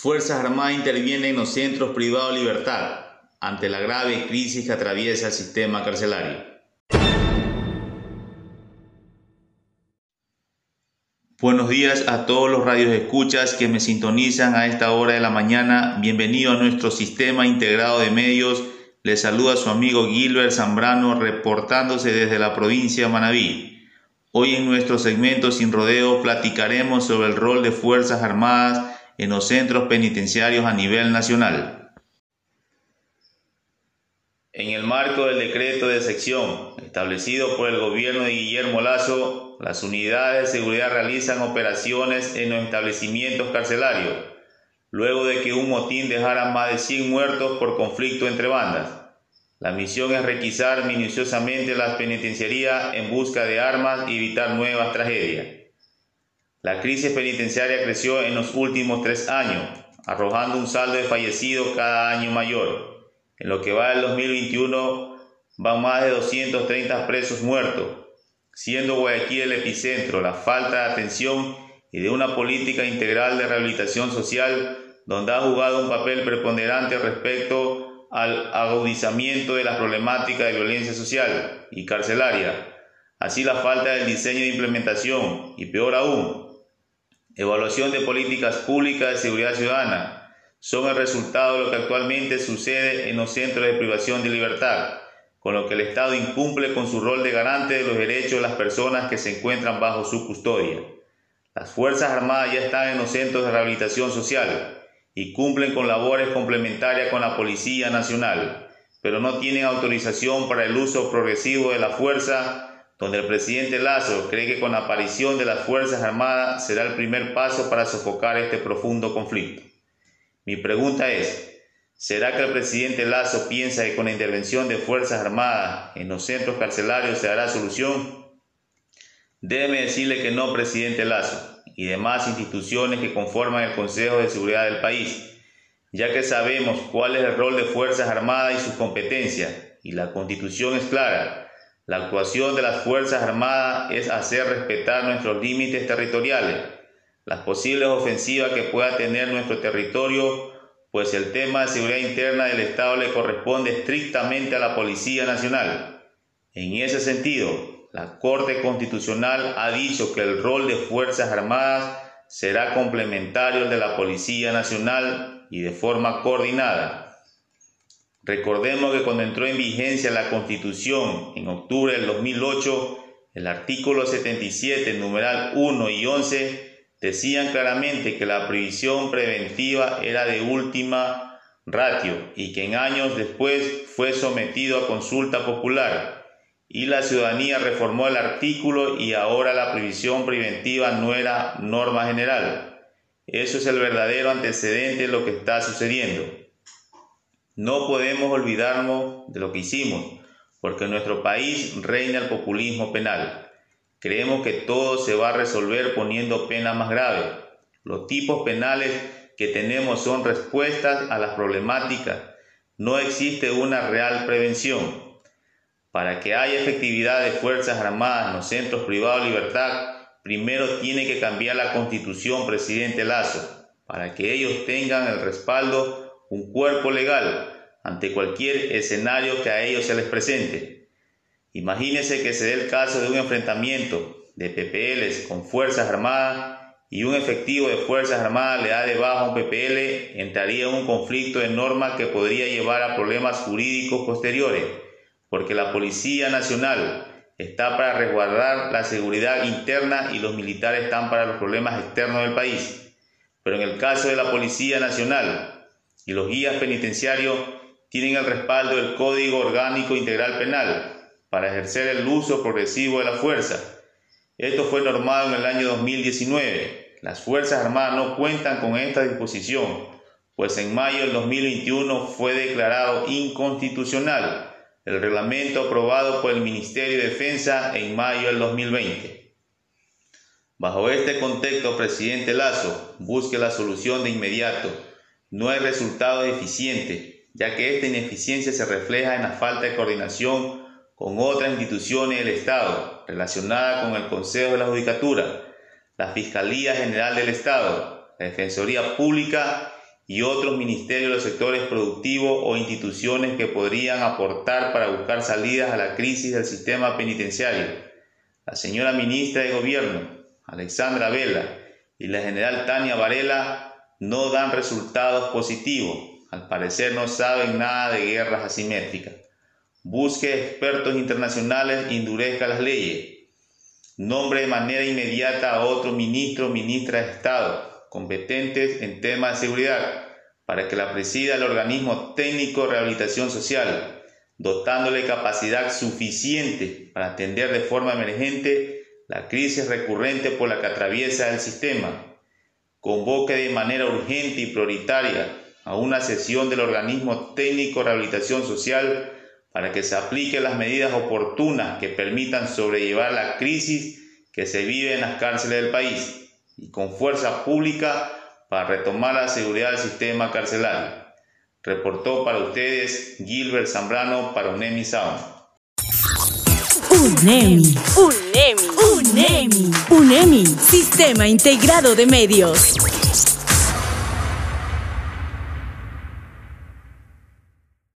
Fuerzas Armadas intervienen en los centros privados de libertad ante la grave crisis que atraviesa el sistema carcelario. Buenos días a todos los radios escuchas que me sintonizan a esta hora de la mañana. Bienvenido a nuestro sistema integrado de medios. Les saluda su amigo Gilbert Zambrano reportándose desde la provincia de Manabí. Hoy en nuestro segmento Sin Rodeo platicaremos sobre el rol de Fuerzas Armadas en los centros penitenciarios a nivel nacional. En el marco del decreto de sección establecido por el gobierno de Guillermo Lazo, las unidades de seguridad realizan operaciones en los establecimientos carcelarios, luego de que un motín dejara más de 100 muertos por conflicto entre bandas. La misión es requisar minuciosamente las penitenciarías en busca de armas y evitar nuevas tragedias. La crisis penitenciaria creció en los últimos tres años, arrojando un saldo de fallecidos cada año mayor. En lo que va del 2021 van más de 230 presos muertos, siendo Guayaquil el epicentro, la falta de atención y de una política integral de rehabilitación social donde ha jugado un papel preponderante respecto al agudizamiento de la problemática de violencia social y carcelaria, así la falta del diseño de implementación y peor aún, evaluación de políticas públicas de seguridad ciudadana, son el resultado de lo que actualmente sucede en los centros de privación de libertad, con lo que el Estado incumple con su rol de garante de los derechos de las personas que se encuentran bajo su custodia. Las Fuerzas Armadas ya están en los centros de rehabilitación social y cumplen con labores complementarias con la Policía Nacional, pero no tienen autorización para el uso progresivo de la fuerza donde el presidente Lazo cree que con la aparición de las Fuerzas Armadas será el primer paso para sofocar este profundo conflicto. Mi pregunta es, ¿será que el presidente Lazo piensa que con la intervención de Fuerzas Armadas en los centros carcelarios se dará solución? Déjeme decirle que no, presidente Lazo, y demás instituciones que conforman el Consejo de Seguridad del país, ya que sabemos cuál es el rol de Fuerzas Armadas y sus competencias, y la Constitución es clara la actuación de las Fuerzas Armadas es hacer respetar nuestros límites territoriales, las posibles ofensivas que pueda tener nuestro territorio, pues el tema de seguridad interna del Estado le corresponde estrictamente a la Policía Nacional. En ese sentido, la Corte Constitucional ha dicho que el rol de Fuerzas Armadas será complementario al de la Policía Nacional y de forma coordinada. Recordemos que cuando entró en vigencia la Constitución en octubre del 2008, el artículo 77, numeral 1 y 11, decían claramente que la previsión preventiva era de última ratio y que en años después fue sometido a consulta popular y la ciudadanía reformó el artículo y ahora la previsión preventiva no era norma general. Eso es el verdadero antecedente de lo que está sucediendo. No podemos olvidarnos de lo que hicimos, porque en nuestro país reina el populismo penal. Creemos que todo se va a resolver poniendo penas más graves. Los tipos penales que tenemos son respuestas a las problemáticas. No existe una real prevención. Para que haya efectividad de Fuerzas Armadas en los centros privados de libertad, primero tiene que cambiar la constitución, presidente Lazo, para que ellos tengan el respaldo un cuerpo legal ante cualquier escenario que a ellos se les presente. Imagínese que se dé el caso de un enfrentamiento de PPLs con Fuerzas Armadas y un efectivo de Fuerzas Armadas le da de baja a un PPL, entraría en un conflicto de normas que podría llevar a problemas jurídicos posteriores, porque la Policía Nacional está para resguardar la seguridad interna y los militares están para los problemas externos del país. Pero en el caso de la Policía Nacional, y los guías penitenciarios tienen el respaldo del Código Orgánico Integral Penal para ejercer el uso progresivo de la fuerza. Esto fue normado en el año 2019. Las Fuerzas Armadas no cuentan con esta disposición, pues en mayo del 2021 fue declarado inconstitucional el reglamento aprobado por el Ministerio de Defensa en mayo del 2020. Bajo este contexto, presidente Lazo busque la solución de inmediato no hay resultado eficiente, ya que esta ineficiencia se refleja en la falta de coordinación con otras instituciones del Estado relacionadas con el Consejo de la Judicatura, la Fiscalía General del Estado, la Defensoría Pública y otros ministerios de los sectores productivos o instituciones que podrían aportar para buscar salidas a la crisis del sistema penitenciario. La señora ministra de Gobierno, Alexandra Vela, y la general Tania Varela no dan resultados positivos. Al parecer no saben nada de guerras asimétricas. Busque expertos internacionales e endurezca las leyes. Nombre de manera inmediata a otro ministro o ministra de Estado competentes en temas de seguridad para que la presida el organismo técnico de rehabilitación social, dotándole capacidad suficiente para atender de forma emergente la crisis recurrente por la que atraviesa el sistema. Convoque de manera urgente y prioritaria a una sesión del organismo técnico rehabilitación social para que se apliquen las medidas oportunas que permitan sobrellevar la crisis que se vive en las cárceles del país y con fuerza pública para retomar la seguridad del sistema carcelario. Reportó para ustedes Gilbert Zambrano para UNEMI Sound. UNEMI, UNEMI, UNEMI, UNEMI, Sistema Integrado de Medios.